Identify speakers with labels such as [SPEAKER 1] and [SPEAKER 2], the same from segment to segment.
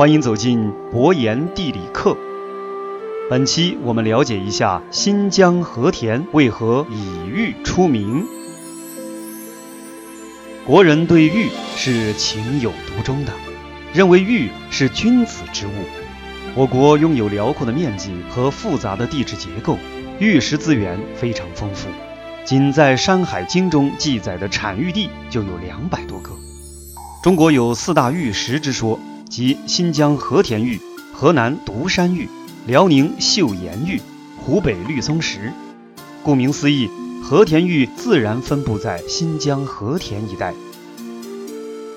[SPEAKER 1] 欢迎走进博言地理课。本期我们了解一下新疆和田为何以玉出名。国人对玉是情有独钟的，认为玉是君子之物。我国拥有辽阔的面积和复杂的地质结构，玉石资源非常丰富。仅在《山海经》中记载的产玉地就有两百多个。中国有四大玉石之说，即新疆和田玉、河南独山玉、辽宁岫岩玉、湖北绿松石。顾名思义，和田玉自然分布在新疆和田一带。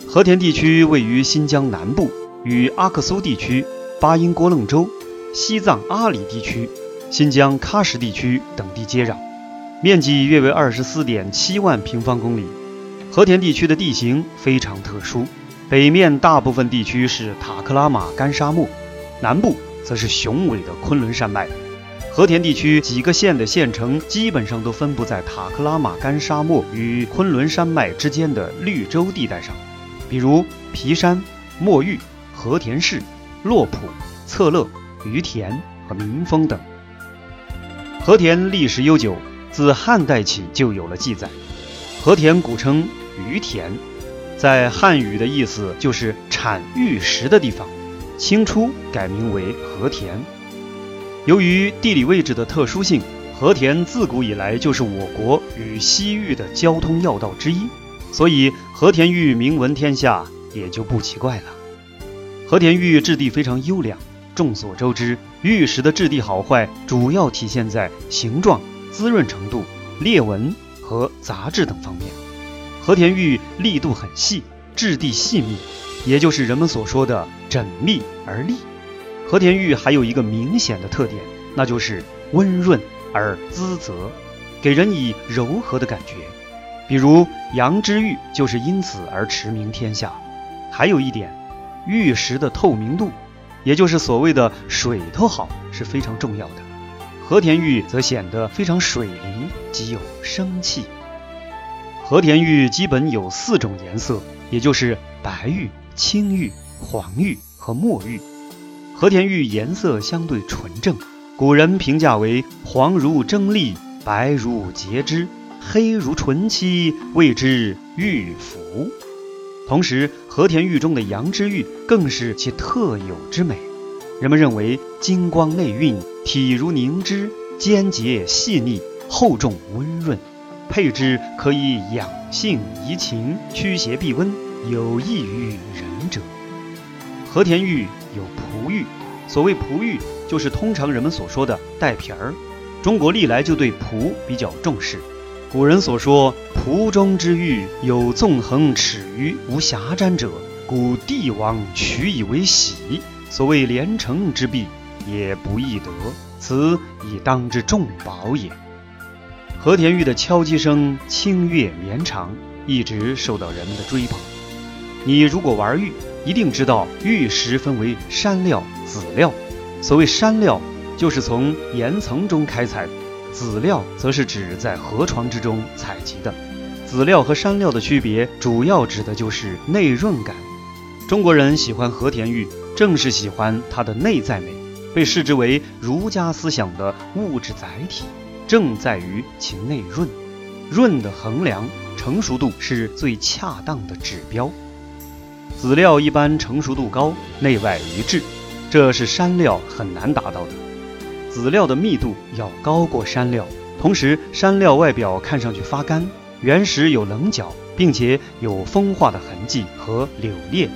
[SPEAKER 1] 和田地区位于新疆南部，与阿克苏地区、巴音郭楞州、西藏阿里地区、新疆喀什地区等地接壤。面积约为二十四点七万平方公里。和田地区的地形非常特殊，北面大部分地区是塔克拉玛干沙漠，南部则是雄伟的昆仑山脉。和田地区几个县的县城基本上都分布在塔克拉玛干沙漠与昆仑山脉之间的绿洲地带上，比如皮山、墨玉、和田市、洛普、策勒、于田和民丰等。和田历史悠久。自汉代起就有了记载，和田古称于田，在汉语的意思就是产玉石的地方。清初改名为和田。由于地理位置的特殊性，和田自古以来就是我国与西域的交通要道之一，所以和田玉名闻天下也就不奇怪了。和田玉质地非常优良，众所周知，玉石的质地好坏主要体现在形状。滋润程度、裂纹和杂质等方面，和田玉力度很细，质地细密，也就是人们所说的缜密而利。和田玉还有一个明显的特点，那就是温润而滋泽，给人以柔和的感觉。比如羊脂玉就是因此而驰名天下。还有一点，玉石的透明度，也就是所谓的水头好，是非常重要的。和田玉则显得非常水灵，极有生气。和田玉基本有四种颜色，也就是白玉、青玉、黄玉和墨玉。和田玉颜色相对纯正，古人评价为黄如蒸栗，白如洁脂，黑如纯漆，谓之玉肤。同时，和田玉中的羊脂玉更是其特有之美。人们认为金光内蕴，体如凝脂，坚洁细腻，厚重温润，配之可以养性怡情，驱邪避瘟，有益于人者。和田玉有璞玉，所谓璞玉，就是通常人们所说的带皮儿。中国历来就对璞比较重视。古人所说璞中之玉有纵横尺余，无瑕沾者，故帝王取以为玺。所谓连城之璧，也不易得，此以当之重宝也。和田玉的敲击声清越绵长，一直受到人们的追捧。你如果玩玉，一定知道玉石分为山料、籽料。所谓山料，就是从岩层中开采；籽料则是指在河床之中采集的。籽料和山料的区别，主要指的就是内润感。中国人喜欢和田玉。正是喜欢它的内在美，被视之为儒家思想的物质载体，正在于其内润。润的衡量成熟度是最恰当的指标。籽料一般成熟度高，内外一致，这是山料很难达到的。籽料的密度要高过山料，同时山料外表看上去发干，原石有棱角，并且有风化的痕迹和柳裂。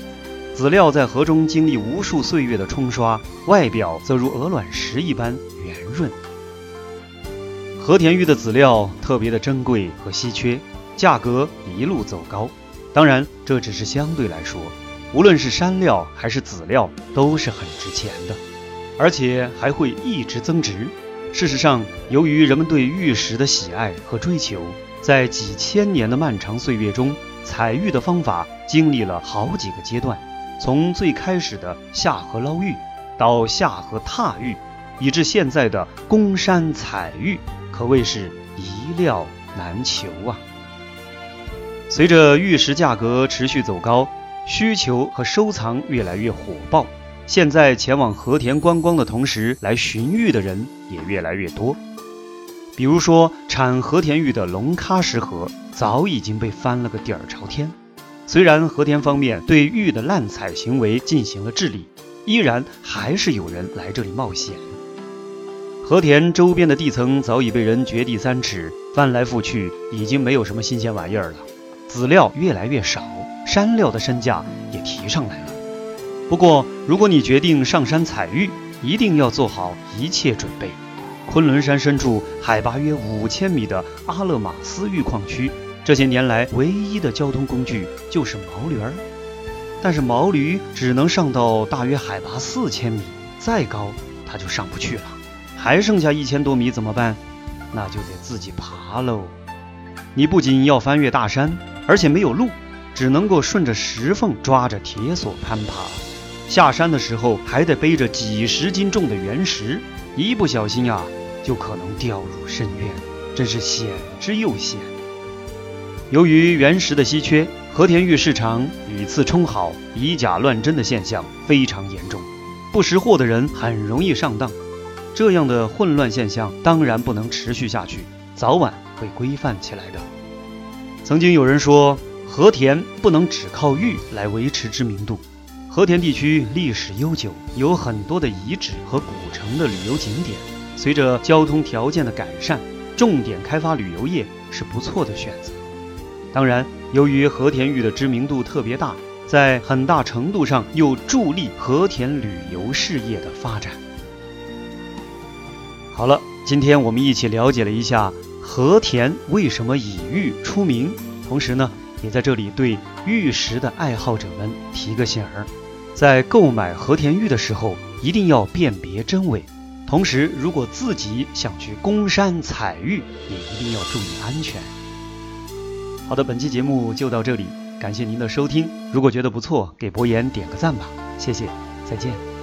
[SPEAKER 1] 籽料在河中经历无数岁月的冲刷，外表则如鹅卵石一般圆润。和田玉的籽料特别的珍贵和稀缺，价格一路走高。当然，这只是相对来说，无论是山料还是籽料，都是很值钱的，而且还会一直增值。事实上，由于人们对玉石的喜爱和追求，在几千年的漫长岁月中，采玉的方法经历了好几个阶段。从最开始的下河捞玉，到下河踏玉，以至现在的攻山采玉，可谓是一料难求啊！随着玉石价格持续走高，需求和收藏越来越火爆，现在前往和田观光的同时来寻玉的人也越来越多。比如说，产和田玉的龙喀石河早已经被翻了个底儿朝天。虽然和田方面对玉的滥采行为进行了治理，依然还是有人来这里冒险。和田周边的地层早已被人掘地三尺，翻来覆去，已经没有什么新鲜玩意儿了。籽料越来越少，山料的身价也提上来了。不过，如果你决定上山采玉，一定要做好一切准备。昆仑山深处，海拔约五千米的阿勒玛斯玉矿区，这些年来唯一的交通工具就是毛驴儿。但是毛驴只能上到大约海拔四千米，再高它就上不去了。还剩下一千多米怎么办？那就得自己爬喽。你不仅要翻越大山，而且没有路，只能够顺着石缝抓着铁索攀爬。下山的时候还得背着几十斤重的原石，一不小心呀。就可能掉入深渊，真是险之又险。由于原石的稀缺，和田玉市场屡次充好、以假乱真的现象非常严重，不识货的人很容易上当。这样的混乱现象当然不能持续下去，早晚会规范起来的。曾经有人说，和田不能只靠玉来维持知名度。和田地区历史悠久，有很多的遗址和古城的旅游景点。随着交通条件的改善，重点开发旅游业是不错的选择。当然，由于和田玉的知名度特别大，在很大程度上又助力和田旅游事业的发展。好了，今天我们一起了解了一下和田为什么以玉出名，同时呢，也在这里对玉石的爱好者们提个醒儿：在购买和田玉的时候，一定要辨别真伪。同时，如果自己想去公山采玉，也一定要注意安全。好的，本期节目就到这里，感谢您的收听。如果觉得不错，给博言点个赞吧，谢谢，再见。